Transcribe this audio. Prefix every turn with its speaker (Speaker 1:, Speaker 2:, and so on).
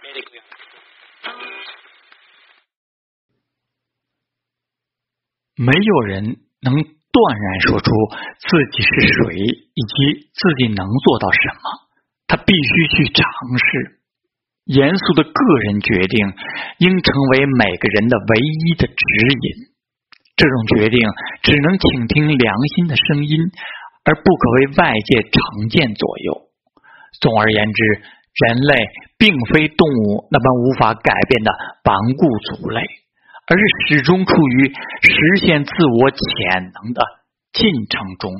Speaker 1: 没有人能断然说出自己是谁以及自己能做到什么，他必须去尝试。严肃的个人决定应成为每个人的唯一的指引。这种决定只能倾听良心的声音，而不可为外界成见左右。总而言之，人类并非动物那般无法改变的顽固族类。而是始终处于实现自我潜能的进程中。